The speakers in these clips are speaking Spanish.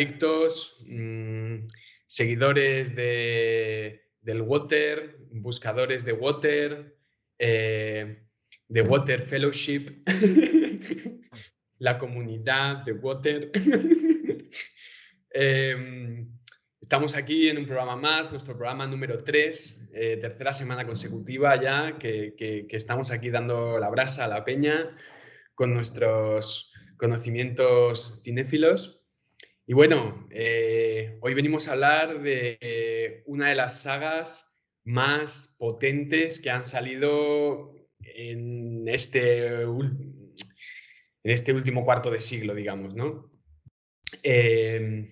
adictos, mm, seguidores de, del water, buscadores de water, eh, de Water Fellowship, la comunidad de Water. Em, estamos aquí en un programa más, nuestro programa número 3, eh, tercera semana consecutiva ya, que, que, estamos aquí dando la brasa a la peña con nuestros conocimientos cinéfilos. Y bueno, eh, hoy venimos a hablar de una de las sagas más potentes que han salido en este, en este último cuarto de siglo, digamos, ¿no? Em,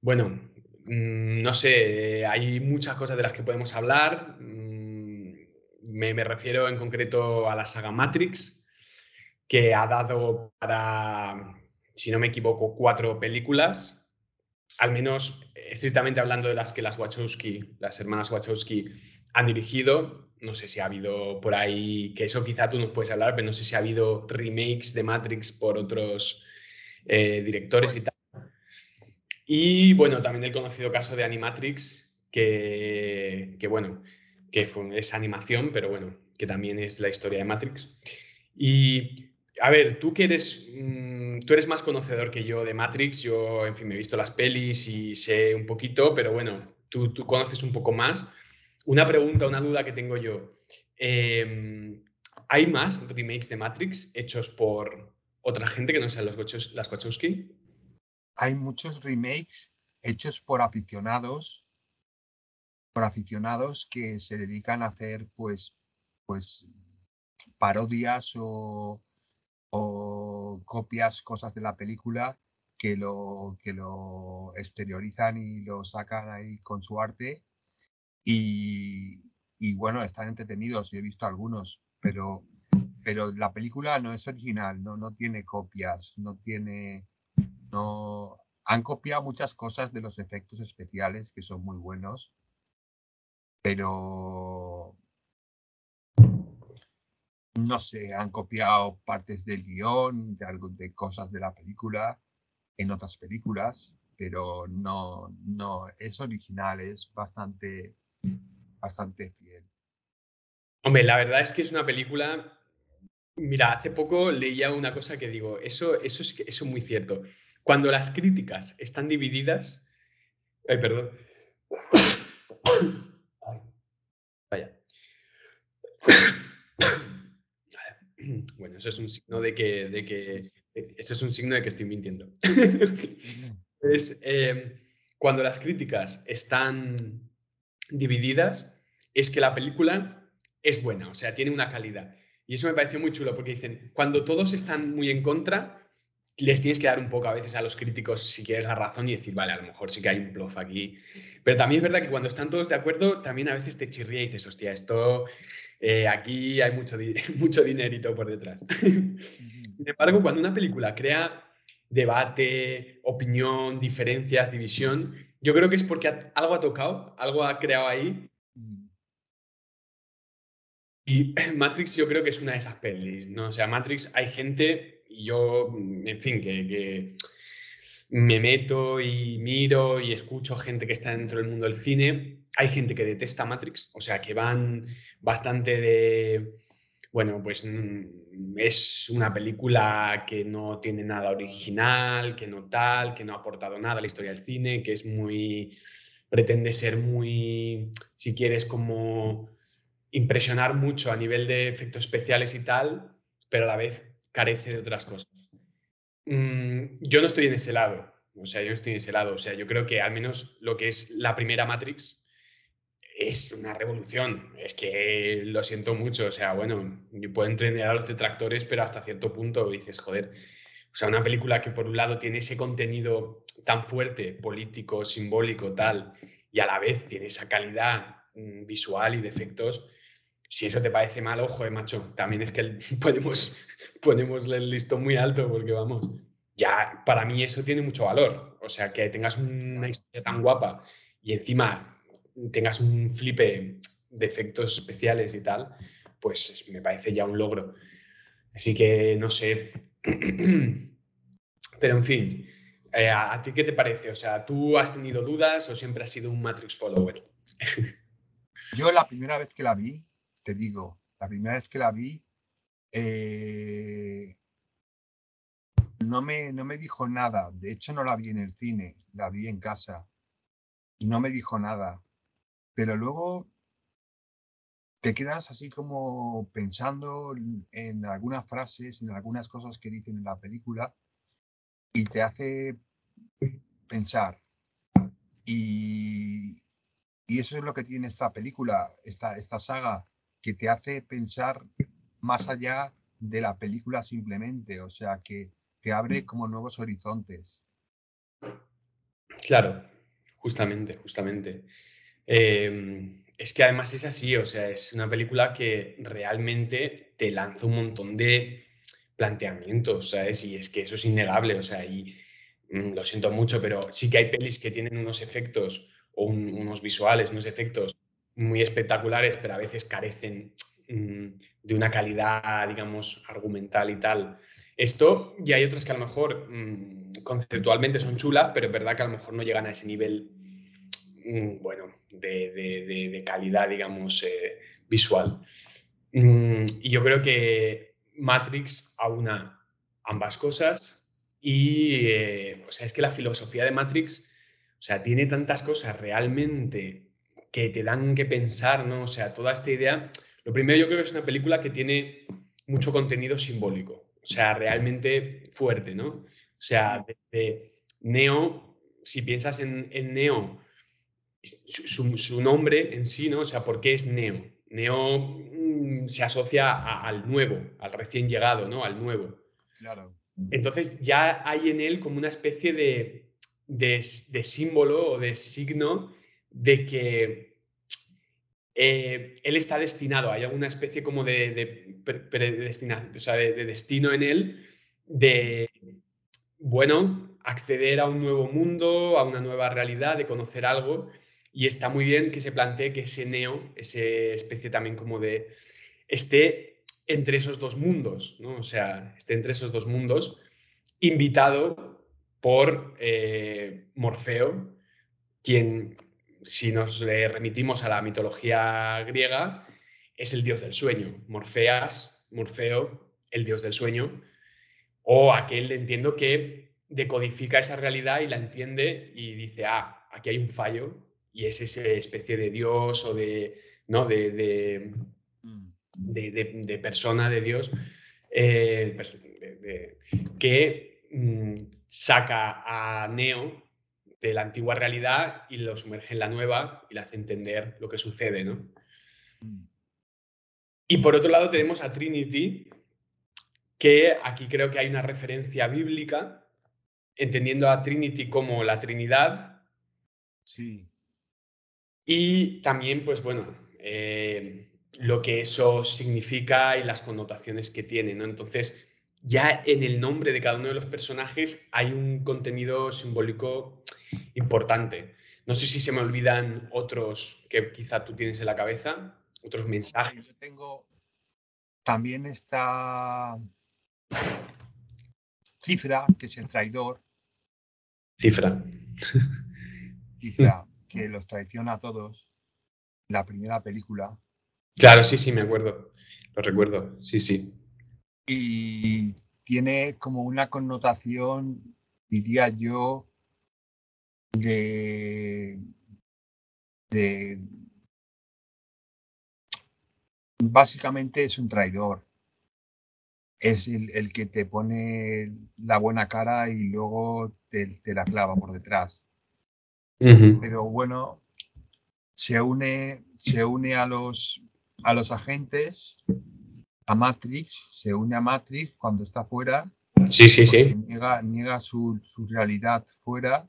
bueno, mm, no sé, hay muchas cosas de las que podemos hablar. Mm, me, refiero en concreto a la saga Matrix, que ha dado para, si no me equivoco, cuatro películas. Al menos estrictamente hablando de las que las Wachowski, las hermanas Wachowski, han dirigido, no sé si ha habido por ahí, que eso quizá tú nos puedes hablar, pero no sé si ha habido remakes de Matrix por otros eh, directores y tal. Y bueno, también el conocido caso de Animatrix, que, que bueno, que fue, es animación, pero bueno, que también es la historia de Matrix. Y a ver, tú que eres, mm, tú eres más conocedor que yo de Matrix, yo, en fin, me he visto las pelis y sé un poquito, pero bueno, tú, conoces un poco más. Una pregunta, una duda que tengo yo. Em, ¿Hay más remakes de Matrix hechos por otra gente que no sean los las Wachowski? Hay muchos remakes hechos por aficionados, por aficionados que se dedican a hacer pues, pues parodias o, o copias, cosas de la película que lo, que lo exteriorizan y lo sacan ahí con su arte y, bueno, están entretenidos, yo he visto algunos, pero, pero la película no es original, no, no tiene copias, no tiene, no, han copiado muchas cosas de los efectos especiales que son muy buenos, pero no sé, han copiado partes del guion, de, algo, de cosas de la película en otras películas, pero no, no es original, es bastante bastante fiel. Hombre, la verdad es que es una película. Mira, hace poco leía una cosa que digo, eso, eso es eso es muy cierto. Cuando las críticas están divididas. Ay, perdón. vaya. Bueno, eso es un signo de que, de que eso es un signo de que estoy mintiendo. es, eh, cuando las críticas están divididas es que la película es buena, o sea, tiene una calidad. Y eso me pareció muy chulo porque dicen, cuando todos están muy en contra, les tienes que dar un poco a veces a los críticos si quieres la razón y decir, vale, a lo mejor sí que hay un bluff aquí. Pero también es verdad que cuando están todos de acuerdo, también a veces te chirría y dices, hostia, esto, eh, aquí hay mucho, mucho dinerito por detrás. Sin embargo, cuando una película crea debate, opinión, diferencias, división, yo creo que es porque algo ha tocado, algo ha creado ahí. Mm. Y Matrix yo creo que es una de esas pelis, ¿no? O sea, Matrix hay gente, yo, mm, en fin, que, me meto y miro y escucho gente que está dentro del mundo del cine. Hay gente que detesta Matrix, o sea, que van bastante de, bueno, pues mm, es una película que no tiene nada original, que no tal, que no ha aportado nada a la historia del cine, que es muy, pretende ser muy, si quieres, como impresionar mucho a nivel de efectos especiales y tal, pero a la vez carece de otras cosas. Mm, yo no estoy en ese lado, o sea, yo no estoy en ese lado, o sea, yo creo que al menos lo que es la primera Matrix, es una revolución. Es que lo siento mucho. O sea, bueno, yo puedo entrenar a los detractores, pero hasta cierto punto dices, joder. O sea, una película que por un lado tiene ese contenido tan fuerte, político, simbólico, tal, y a la vez tiene esa calidad mm, visual y de efectos. Si eso te parece mal, ojo, de macho, también es que podemos, ponemos el listón muy alto porque vamos, ya para mí eso tiene mucho valor. O sea, que tengas una historia tan guapa y encima tengas un flipe de efectos especiales y tal, pues me parece ya un logro. Así que no sé. Pero en fin, Eh, ¿A ti qué te parece? O sea, ¿tú has tenido dudas o siempre has sido un Matrix follower? Yo la primera vez que la vi, te digo, la primera vez que la vi, eh, no, me, no me dijo nada. De hecho, no la vi en el cine, la vi en casa. Y no me dijo nada. Pero luego te quedas así como pensando en algunas frases, en algunas cosas que dicen en la película y te hace pensar. Y, y eso es lo que tiene esta película, esta, esta saga, que te hace pensar más allá de la película simplemente, o sea, que te abre como nuevos horizontes. Claro, justamente, justamente. Em, es que además es así, o sea, es una película que realmente te lanza un montón de planteamientos, ¿sabes? Y es que eso es innegable, o sea, y mm, lo siento mucho, pero sí que hay pelis que tienen unos efectos o unos visuales, unos efectos muy espectaculares, pero a veces carecen mm, de una calidad, digamos, argumental y tal. Esto, y hay otras que a lo mejor mm, conceptualmente son chulas, pero es verdad que a lo mejor no llegan a ese nivel, mm, bueno, de, calidad, digamos, eh, visual. y yo creo que Matrix aúna ambas cosas y, eh, o sea, es que la filosofía de Matrix o sea, tiene tantas cosas realmente que te dan que pensar, ¿no? O sea, toda esta idea. Lo primero, yo creo que es una película que tiene mucho contenido simbólico, o sea, realmente fuerte, ¿no? O sea, de, Neo, si piensas en, Neo, su, nombre en sí, ¿no? O sea, ¿por qué es Neo? Neo mm, se asocia al nuevo, al recién llegado, ¿no? Al nuevo. Claro. Entonces ya hay en él como una especie de, de, símbolo o de signo de que eh, él está destinado, hay alguna especie como de, de o sea, de, destino en él, de, bueno, acceder a un nuevo mundo, a una nueva realidad, de conocer algo. Y está muy bien que se plantee que ese neo, esa especie también como de, esté entre esos dos mundos, ¿no? O sea, esté entre esos dos mundos, invitado por eh, Morfeo, quien, si nos remitimos a la mitología griega, es el dios del sueño. Morfeas, Morfeo, el dios del sueño, o aquel, entiendo, que decodifica esa realidad y la entiende y dice, ah, aquí hay un fallo, y es esa especie de dios o de, ¿no? de, de, mm. persona, de dios, eh, que mm, saca a Neo de la antigua realidad y lo sumerge en la nueva y le hace entender lo que sucede, ¿no? Mm. Y por otro lado tenemos a Trinity, que aquí creo que hay una referencia bíblica, entendiendo a Trinity como la Trinidad. Sí. Y también, pues bueno, eh, lo que eso significa y las connotaciones que tiene, ¿no? Entonces, ya en el nombre de cada uno de los personajes hay un contenido simbólico importante. No sé si se me olvidan otros que quizá tú tienes en la cabeza, otros mensajes. Yo tengo también esta cifra, que es el traidor. Cifra. Cifra, que los traiciona a todos. La primera película. Claro, sí, sí, me acuerdo. Lo recuerdo, sí, sí y tiene como una connotación, diría yo, de, básicamente es un traidor. Es el, que te pone la buena cara y luego te, la clava por detrás. Pero bueno, se une, se une a los, a los agentes a Matrix, se une a Matrix cuando está fuera. Sí, sí, sí. Niega, niega su, realidad fuera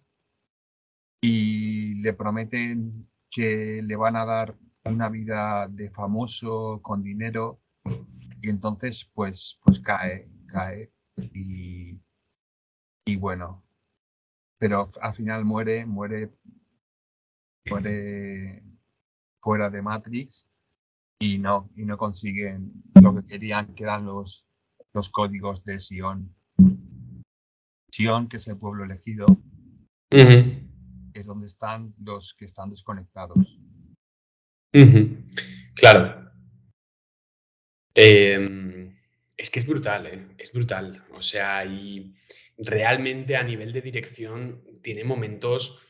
y le prometen que le van a dar una vida de famoso con dinero y entonces pues, pues cae, cae y, y bueno, pero al final muere, muere, muere fuera de Matrix y no, y no consiguen lo que querían, que eran los, los códigos de Sion. Sion, que es el pueblo elegido, es donde están los que están desconectados. Claro. Em, es que es brutal, ¿eh? es brutal. O sea, y realmente a nivel de dirección tiene momentos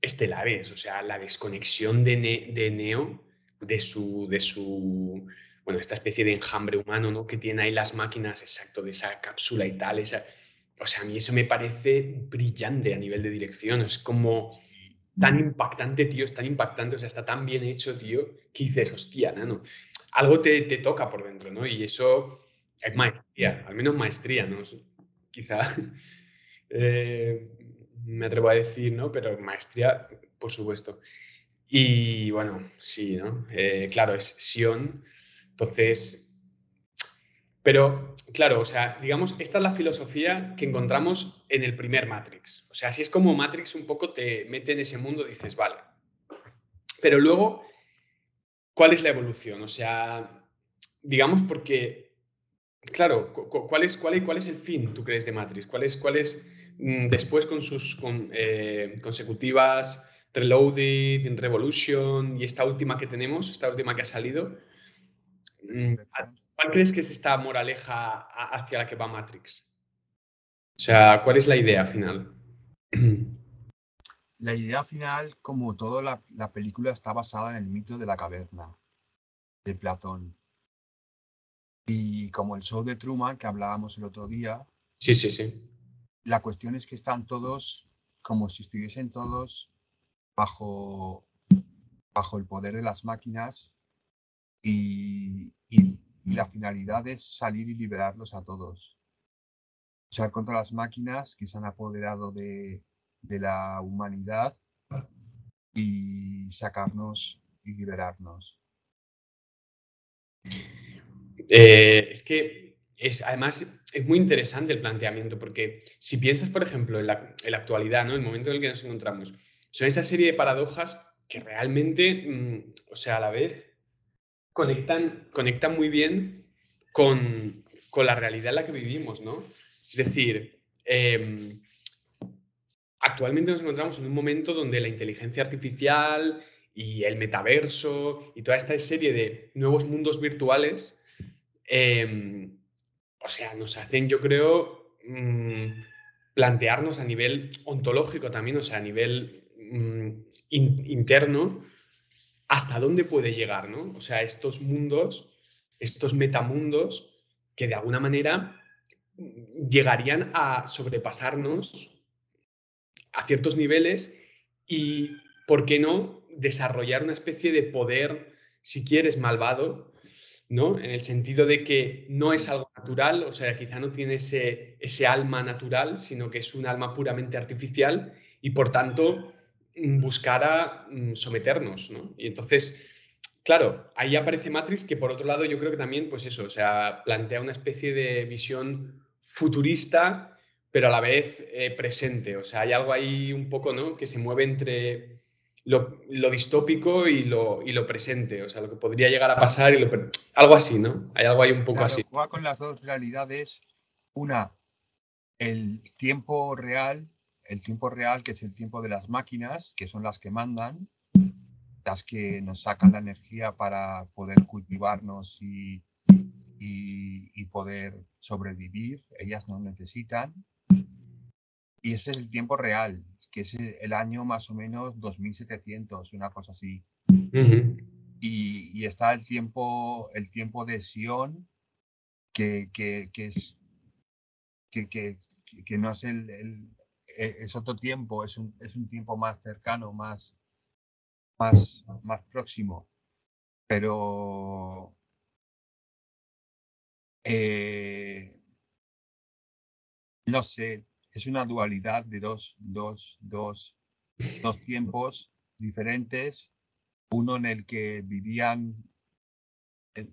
estelares. O sea, la desconexión de, de Neo, de su, de su, bueno, esta especie de enjambre humano, ¿no? Que tiene ahí las máquinas, exacto, de esa cápsula y tal. Esa, o sea, a mí eso me parece brillante a nivel de dirección. Es como tan impactante, tío, es tan impactante, o sea, está tan bien hecho, tío, que dices, hostia, ¿no? Algo te, te toca por dentro, ¿no? Y eso es maestría, al menos maestría, ¿no? Quizá eh, me atrevo a decir, ¿no? Pero maestría, por supuesto. Y bueno, sí, ¿no? Eh, claro, es Sion, entonces pero, claro, o sea, digamos, esta es la filosofía que encontramos en el primer Matrix. O sea, así es como Matrix un poco te mete en ese mundo, dices, vale. Pero luego, ¿cuál es la evolución? O sea, digamos, porque, claro, ¿cuál es, cuál, cuál es el fin, tú crees, de Matrix? ¿Cuál es, cuál es mm, después con sus eh, consecutivas Reloaded, Revolution y esta última que tenemos, esta última que ha salido? Mm, ¿Cuál crees que es esta moraleja hacia la que va Matrix? O sea, ¿cuál es la idea final? La idea final, como toda la, película, está basada en el mito de la caverna de Platón. Y como el show de Truman que hablábamos el otro día. Sí, sí, sí. La cuestión es que están todos como si estuviesen todos bajo, bajo el poder de las máquinas y, y la finalidad es salir y liberarlos a todos. Luchar contra las máquinas que se han apoderado de, la humanidad y sacarnos y liberarnos. Eh, es que es, además es muy interesante el planteamiento, porque si piensas, por ejemplo, en la, actualidad, ¿no? el momento en el que nos encontramos, son esa serie de paradojas que realmente, mm, o sea, a la vez conectan, conectan muy bien con, la realidad en la que vivimos, ¿no? Es decir, em, actualmente nos encontramos en un momento donde la inteligencia artificial y el metaverso y toda esta serie de nuevos mundos virtuales, em, o sea, nos hacen, yo creo, mm, plantearnos a nivel ontológico también, o sea, a nivel mm, interno, hasta dónde puede llegar, ¿no? O sea, estos mundos, estos metamundos que de alguna manera llegarían a sobrepasarnos a ciertos niveles y, ¿por qué no?, desarrollar una especie de poder, si quieres, malvado, ¿no? En el sentido de que no es algo natural, o sea, quizá no tiene ese, ese alma natural, sino que es un alma puramente artificial y, por tanto, Mm, buscara mm, someternos, ¿no? Y entonces, claro, ahí aparece Matrix, que por otro lado yo creo que también, pues eso, o sea, plantea una especie de visión futurista, pero a la vez eh, presente. O sea, hay algo ahí un poco, ¿no? Que se mueve entre lo, distópico y lo, y lo, presente, o sea, lo que podría llegar a pasar y lo... Algo así, ¿no? Hay algo ahí un poco así. Juega con las dos realidades. Una, el tiempo real el tiempo real, que es el tiempo de las máquinas, que son las que mandan, las que nos sacan la energía para poder cultivarnos y, y, poder sobrevivir, ellas no necesitan. Y ese es el tiempo real, que es el año más o menos 2700, una cosa así. y, está el tiempo, el tiempo de Sion, que, que, que es, que, que, que, no es el, es otro tiempo, es un, es un tiempo más cercano, más, más, más próximo. Pero eh, no sé, es una dualidad de dos, dos, dos, dos tiempos diferentes, uno en el que vivían,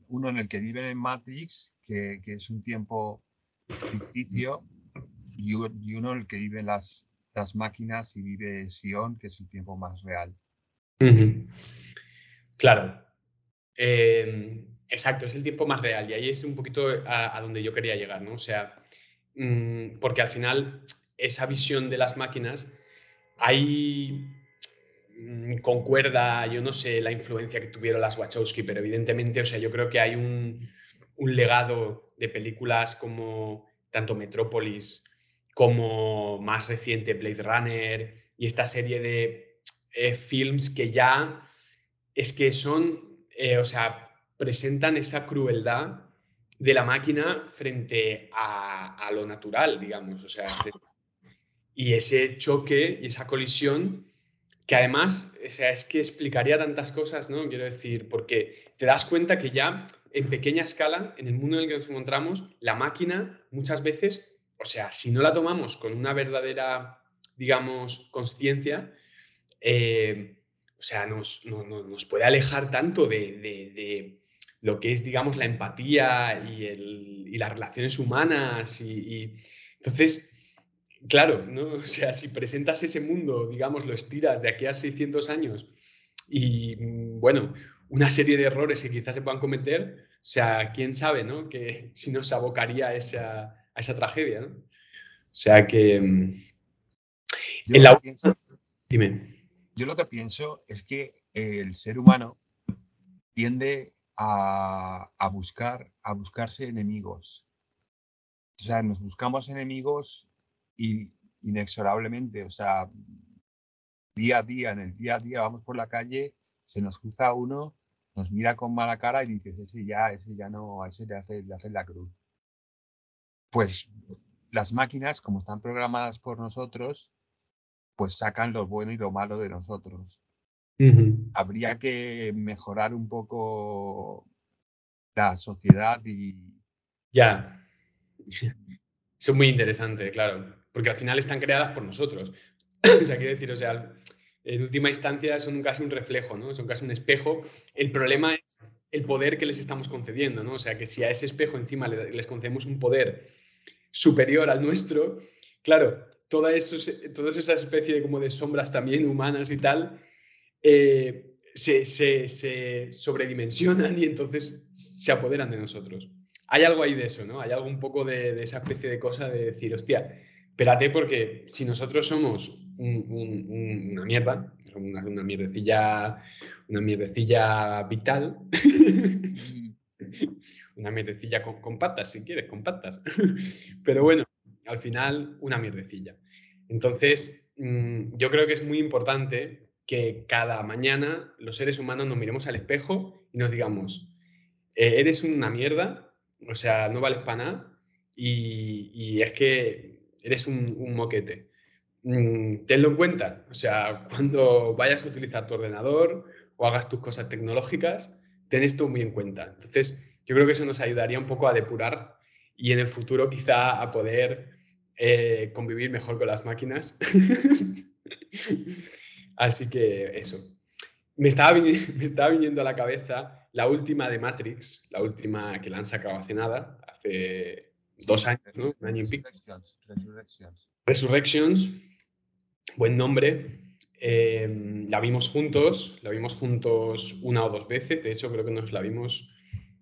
uno en el que viven en Matrix, que, que es un tiempo ficticio, y, uno el que vive las, las máquinas y vive Sion, que es el tiempo más real. Claro. Em, exacto, es el tiempo más real y ahí es un poquito a, donde yo quería llegar, ¿no? O sea, mm, porque al final esa visión de las máquinas, hay mm, concuerda, yo no sé la influencia que tuvieron las Wachowski, pero evidentemente, o sea, yo creo que hay un, un legado de películas como tanto Metrópolis como más reciente Blade Runner y esta serie de eh, films que ya es que son, eh, o sea, presentan esa crueldad de la máquina frente a, lo natural, digamos, o sea, y ese choque y esa colisión que además, o sea, es que explicaría tantas cosas, ¿no? Quiero decir, porque te das cuenta que ya en pequeña escala, en el mundo en el que nos encontramos, la máquina muchas veces, o sea, si no la tomamos con una verdadera, digamos, conciencia, eh, o sea, nos, puede alejar tanto de, lo que es, digamos, la empatía y, las relaciones humanas. Y, entonces, claro, ¿no? O sea, si presentas ese mundo, digamos, lo estiras de aquí a 600 años y, bueno, una serie de errores que quizás se puedan cometer, o sea, quién sabe, ¿no? Que si nos abocaría esa, a esa tragedia, ¿no? O sea que... Mm, en la... Dime. Yo lo que pienso es que el ser humano tiende a, a, buscar, a buscarse enemigos. O sea, nos buscamos enemigos y inexorablemente, o sea, día a día, en el día a día vamos por la calle se nos cruza uno, nos mira con mala cara y dices, ese ya, ese ya no, a ese le hace, le la cruz. Pues las máquinas, como están programadas por nosotros, pues sacan lo bueno y lo malo de nosotros. Habría que mejorar un poco la sociedad y... Ya. Eso es muy interesante, claro. Porque al final están creadas por nosotros. o sea, quiero decir, o sea, en última instancia son casi un reflejo, ¿no? Son casi un espejo. El problema es el poder que les estamos concediendo, ¿no? O sea, que si a ese espejo encima les concedemos un poder superior al nuestro, claro, toda, eso, toda esa especie de, como de sombras también humanas y tal, eh, se, se, sobredimensionan y entonces se apoderan de nosotros. Hay algo ahí de eso, ¿no? Hay algo un poco de, de esa especie de cosa de decir, hostia, espérate porque si nosotros somos una mierda, una, una, mierdecilla, una mierdecilla vital, una mierdecilla con, patas, si quieres, con patas, pero bueno, al final una mierdecilla. Entonces, mm, yo creo que es muy importante que cada mañana los seres humanos nos miremos al espejo y nos digamos, eh, eres una mierda, o sea, no vales para nada y es que eres un, moquete. Mm, tenlo en cuenta. O sea, cuando vayas a utilizar tu ordenador o hagas tus cosas tecnológicas, ten esto muy en cuenta. Entonces, yo creo que eso nos ayudaría un poco a depurar y en el futuro quizá a poder eh, convivir mejor con las máquinas. Así que eso. Me estaba, me estaba viniendo a la cabeza la última de Matrix, la última que la han sacado hace nada, hace dos años, ¿no? Un año y pico. Resurrections. Resurrections, buen nombre. Em, la vimos juntos, la vimos juntos una o dos veces, de hecho creo que nos la vimos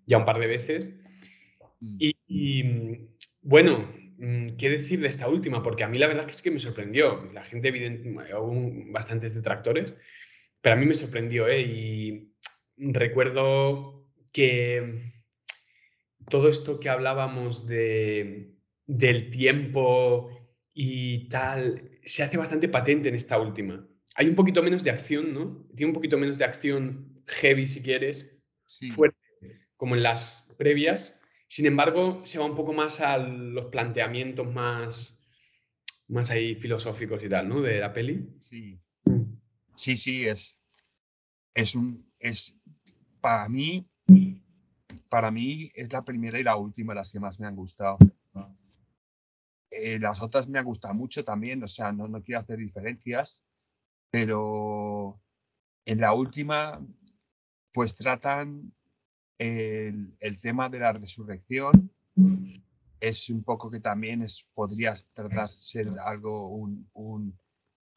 ya un par de veces. Mm. Y, bueno, mm, ¿qué decir de esta última? Porque a mí la verdad es que me sorprendió. La gente, evidentemente, hubo bastantes detractores, pero a mí me sorprendió, ¿eh? Y recuerdo que todo esto que hablábamos de, del tiempo y tal, se hace bastante patente en esta última. Hay un poquito menos de acción, ¿no? Tiene un poquito menos de acción heavy, si quieres, fuerte, como en las previas. Sin embargo, se va un poco más a los planteamientos más, más ahí filosóficos y tal, ¿no? De la peli. Sí. Sí, sí, es, es un, es, para mí, para mí es la primera y la última las que más me han gustado. Eh, las otras me han gustado mucho también, o sea, no, no quiero hacer diferencias, pero en la última, pues tratan el, el tema de la resurrección. Es un poco que también es, podría tratar ser algo, un, un,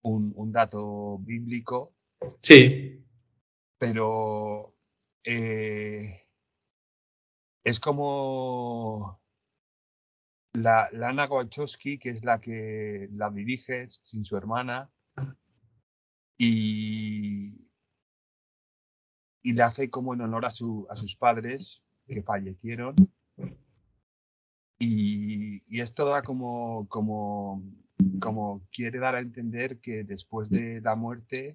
un, un dato bíblico. Sí. Pero eh, es como la Lana Wachowski, que es la que la dirige sin su hermana, y, y le hace como en honor a, su, a sus padres que fallecieron. Y, y esto da como, como, como quiere dar a entender que después de la muerte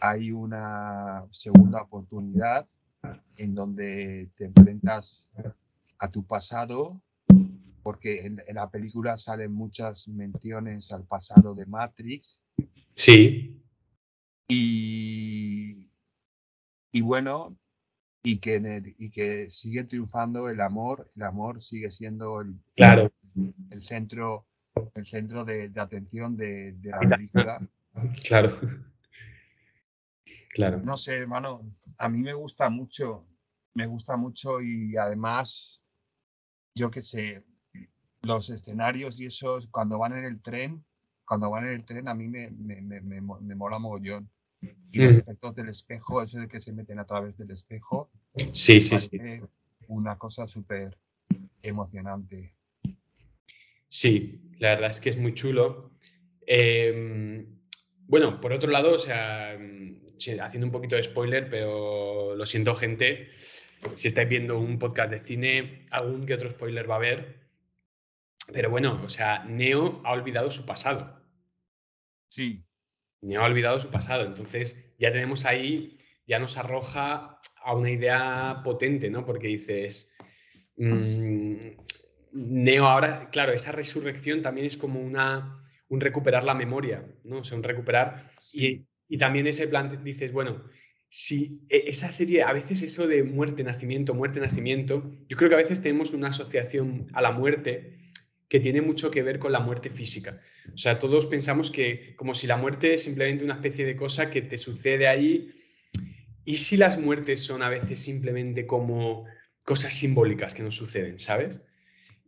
hay una segunda oportunidad en donde te enfrentas a tu pasado, porque en, la película salen muchas menciones al pasado de Matrix. Sí. Y, y bueno, y que, y que sigue triunfando el amor, el amor sigue siendo el, claro. el centro, el centro de, atención de, de la película. Claro. Claro. No sé, hermano, a mí me gusta mucho, me gusta mucho y además, yo qué sé, los escenarios y esos, cuando van en el tren, cuando van en el tren a mí me, me, me, me, mola mogollón. Y los efectos del espejo, eso de que se meten a través del espejo, sí, sí, sí. una cosa súper emocionante. Sí, la verdad es que es muy chulo. Em, bueno, por otro lado, o sea, haciendo un poquito de spoiler, pero lo siento, gente. Si estáis viendo un podcast de cine, algún que otro spoiler va a haber. Pero bueno, o sea, Neo ha olvidado su pasado. Sí. Neo ha olvidado su pasado. Entonces, ya tenemos ahí, ya nos arroja a una idea potente, ¿no? Porque dices. Mm, Neo ahora, claro, esa resurrección también es como una, un recuperar la memoria, ¿no? O sea, un recuperar. Y, y también ese plan, dices, bueno, si e, esa serie, a veces eso de muerte, nacimiento, muerte, nacimiento, yo creo que a veces tenemos una asociación a la muerte que tiene mucho que ver con la muerte física. O sea, todos pensamos que como si la muerte es simplemente una especie de cosa que te sucede ahí. ¿Y si las muertes son a veces simplemente como cosas simbólicas que nos suceden, ¿sabes?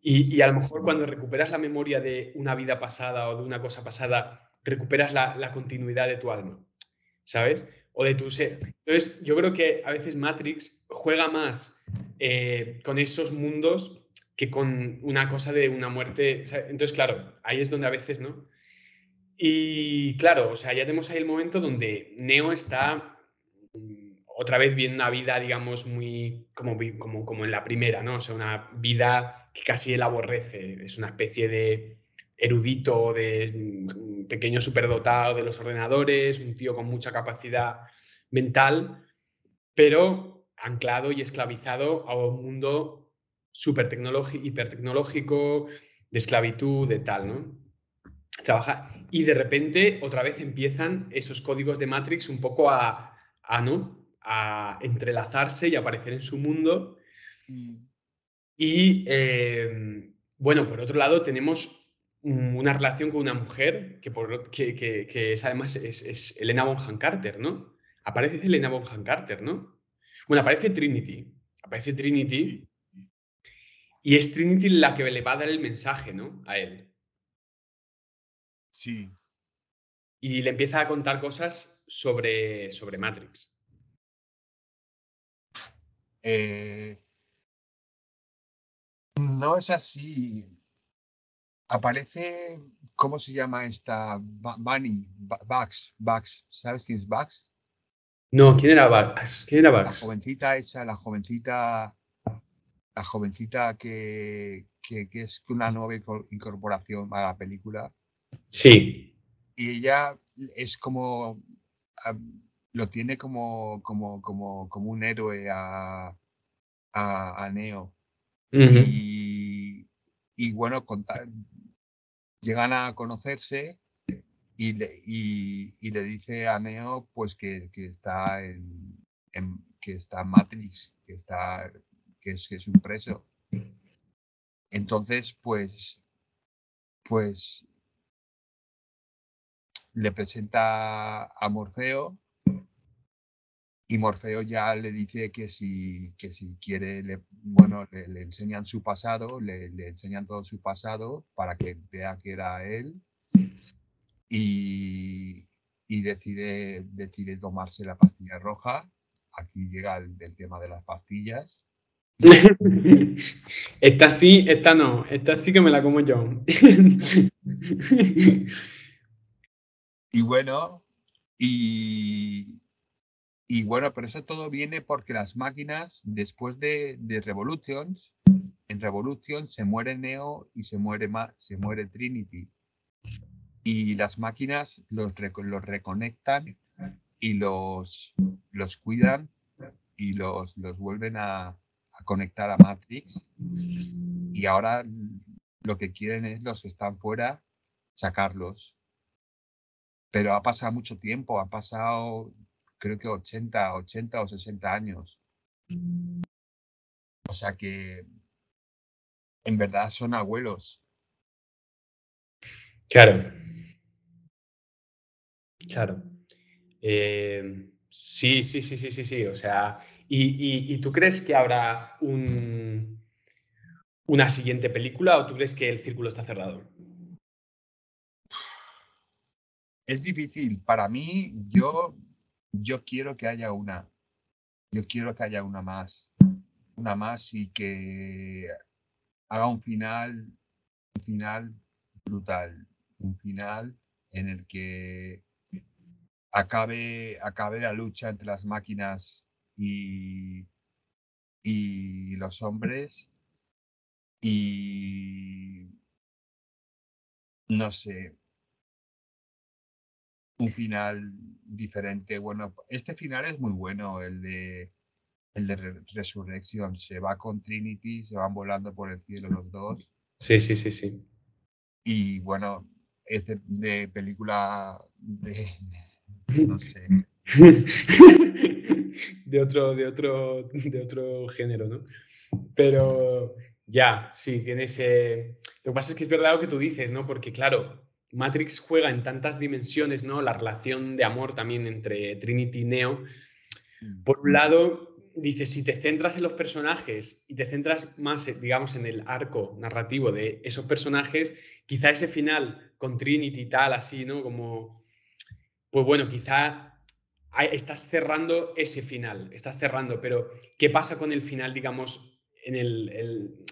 Y, y a lo mejor cuando recuperas la memoria de una vida pasada o de una cosa pasada, recuperas la, la continuidad de tu alma. ¿sabes? O de tu ser. Entonces, yo creo que a veces Matrix juega más eh, con esos mundos que con una cosa de una muerte. Entonces, claro, ahí es donde a veces, ¿no? Y claro, o sea, ya tenemos ahí el momento donde Neo está mm, otra vez viendo una vida, digamos, muy como, como, como en la primera, ¿no? O sea, una vida que casi él aborrece. Es una especie de erudito, de mm, pequeño superdotado de los ordenadores, un tío con mucha capacidad mental, pero anclado y esclavizado a un mundo súper hipertecnológico, de esclavitud, de tal, ¿no? Trabaja. Y de repente, otra vez empiezan esos códigos de Matrix un poco a, ¿no? a entrelazarse y aparecer en su mundo. Mm. Y eh, bueno, por otro lado, tenemos una relación con una mujer que, por, que, que, es además es, Elena Bonham Carter, ¿no? Aparece Elena Bonham Carter, ¿no? Bueno, aparece Trinity. Aparece Trinity. Y es Trinity la que le va a dar el mensaje, ¿no? A él. Sí. Y le empieza a contar cosas sobre, sobre Matrix. Eh, no es así aparece, ¿cómo se llama esta? Bunny, Bugs, Bugs. ¿Sabes quién es Bugs? No, ¿quién era Bugs? ¿Quién era Bugs? La jovencita esa, la jovencita, la jovencita que, que, es una nueva incorporación a la película. Sí. Y ella es como, lo tiene como, como, como, como un héroe a, a, Neo. y, y, bueno, llegan a conocerse y le, y, le dice a Neo pues que, que está en, que está Matrix, que está que es, un preso. Entonces, pues, pues le presenta a Morfeo y Morfeo ya le dice que si, que si quiere, bueno, le, enseñan su pasado, le, enseñan todo su pasado para que vea que era él y, y decide, decide tomarse la pastilla roja. Aquí llega el, tema de las pastillas. esta sí, esta no. Esta sí que me la como yo. y bueno, y, bueno, pero eso todo viene porque las máquinas, después de, de Revolutions, en Revolution se muere Neo y se muere, se muere Trinity. Y las máquinas los, los reconectan y los, los cuidan y los, los vuelven a, a conectar a Matrix. Y ahora lo que quieren es los que están fuera, sacarlos. Pero ha pasado mucho tiempo, ha pasado creo que 80, 80 o 60 años. O sea que en verdad son abuelos. Claro. Claro. Eh, sí, sí, sí, sí, sí, sí. O sea, ¿y, tú crees que habrá un, una siguiente película o tú crees que el círculo está cerrado? Es difícil. Para mí, yo yo quiero que haya una, yo quiero que haya una más, una más y que haga un final, un final brutal, un final en el que acabe, acabe la lucha entre las máquinas y, y los hombres y no sé, un final diferente. Bueno, este final es muy bueno, el de el de Resurrección. Se va con Trinity, se van volando por el cielo los dos. Sí, sí, sí, sí. Y bueno, este de, película de, no sé. de otro, de otro, de otro género, ¿no? Pero ya, sí, tiene ese. Lo que pasa es que es verdad lo que tú dices, ¿no? Porque, claro, Matrix juega en tantas dimensiones, ¿no? La relación de amor también entre Trinity y Neo. Mm. Por un lado, dices, si te centras en los personajes y te centras más, digamos, en el arco narrativo de esos personajes, quizá ese final con Trinity y tal, así, ¿no? Como, pues bueno, quizá estás cerrando ese final, estás cerrando, pero ¿qué pasa con el final, digamos, en el,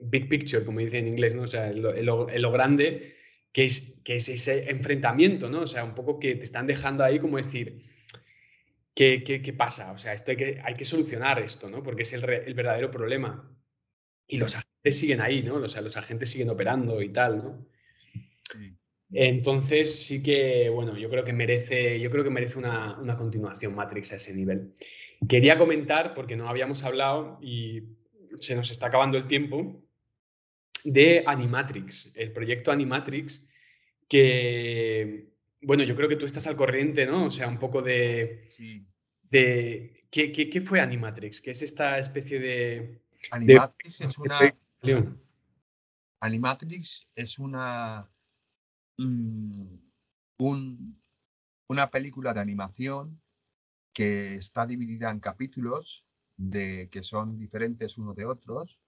big picture, como dice en inglés, ¿no? O sea, en lo grande, que es, que es ese enfrentamiento, ¿no? O sea, un poco que te están dejando ahí como decir, ¿qué, qué, pasa? O sea, esto hay que, hay que solucionar esto, ¿no? Porque es el, el verdadero problema. Y los agentes siguen ahí, ¿no? O sea, los agentes siguen operando y tal, ¿no? Entonces sí que, bueno, yo creo que merece, yo creo que merece una, una, continuación Matrix a ese nivel. Quería comentar, porque no habíamos hablado y se nos está acabando el tiempo, de Animatrix, el proyecto Animatrix, que, bueno, yo creo que tú estás al corriente, ¿no? O sea, un poco de... Sí. de ¿qué, qué, fue Animatrix? ¿Qué es esta especie de... Animatrix es una... Animatrix es una... Un, una película de animación que está dividida en capítulos de, que son diferentes unos de otros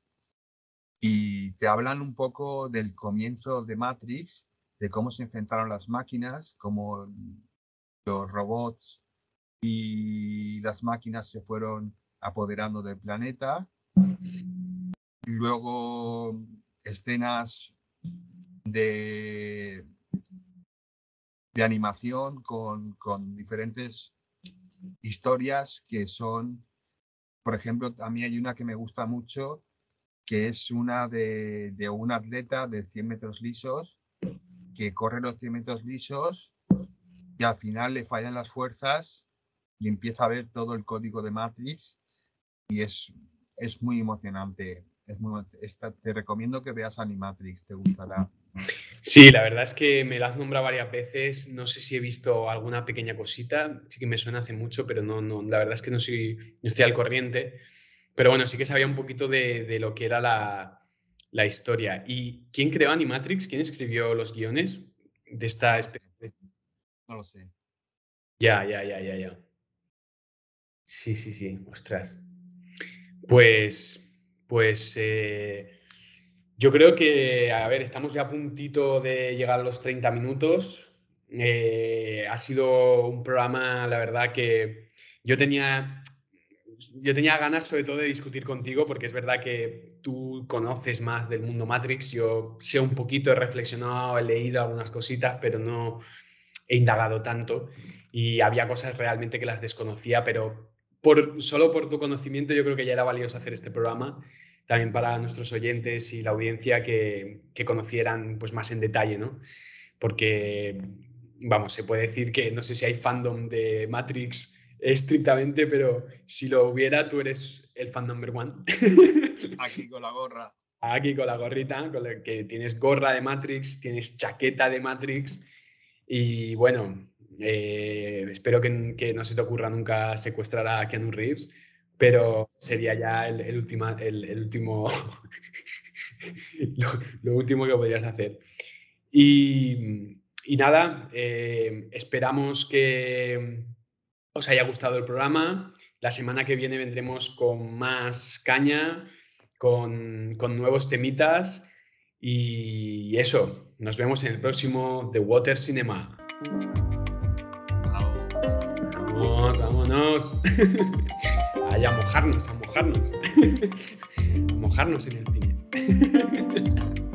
y te hablan un poco del comienzo de Matrix, de cómo se enfrentaron las máquinas, cómo los robots y las máquinas se fueron apoderando del planeta. Luego escenas de, de animación con, con diferentes historias que son, por ejemplo, a mí hay una que me gusta mucho que es una de, de un atleta de 100 metros lisos que corre los 100 metros lisos y al final le fallan las fuerzas y empieza a ver todo el código de Matrix y es, es muy emocionante. Es muy, te recomiendo que veas Animatrix, te gustará. Sí, la verdad es que me la has nombrado varias veces. No sé si he visto alguna pequeña cosita. Sí que me suena hace mucho, pero no, no, la verdad es que no, soy, no estoy al corriente. Pero bueno, sí que sabía un poquito de, lo que era la, historia. ¿Y quién creó Animatrix? ¿Quién escribió los guiones de esta especie? No lo sé. Ya, ya, ya, ya, ya. Sí, sí, sí, ostras. Pues, pues eh, yo creo que, a ver, estamos ya a puntito de llegar a los 30 minutos. Eh, ha sido un programa, la verdad, que yo tenía yo tenía ganas sobre todo de discutir contigo porque es verdad que tú conoces más del mundo Matrix, yo sé un poquito, he reflexionado, he leído algunas cositas, pero no he indagado tanto. Y había cosas realmente que las desconocía, pero por, solo por tu conocimiento yo creo que ya era valioso hacer este programa, también para nuestros oyentes y la audiencia que, que conocieran pues, más en detalle, ¿no? Porque, vamos, se puede decir que no sé si hay fandom de Matrix estrictamente, pero si lo hubiera, tú eres el fan number one. Aquí con la gorra. Aquí con la gorrita, con la que tienes gorra de Matrix, tienes chaqueta de Matrix. Y bueno, eh, espero que, que, no se te ocurra nunca secuestrar a Keanu Reeves, pero sería ya el, el, el, último, lo, último que podrías hacer. Y, y nada, eh, esperamos que os haya gustado el programa. La semana que viene vendremos con más caña, con, con nuevos temitas y eso. Nos vemos en el próximo The Water Cinema. Vamos, vámonos. A mojarnos, a mojarnos. a mojarnos en el cine.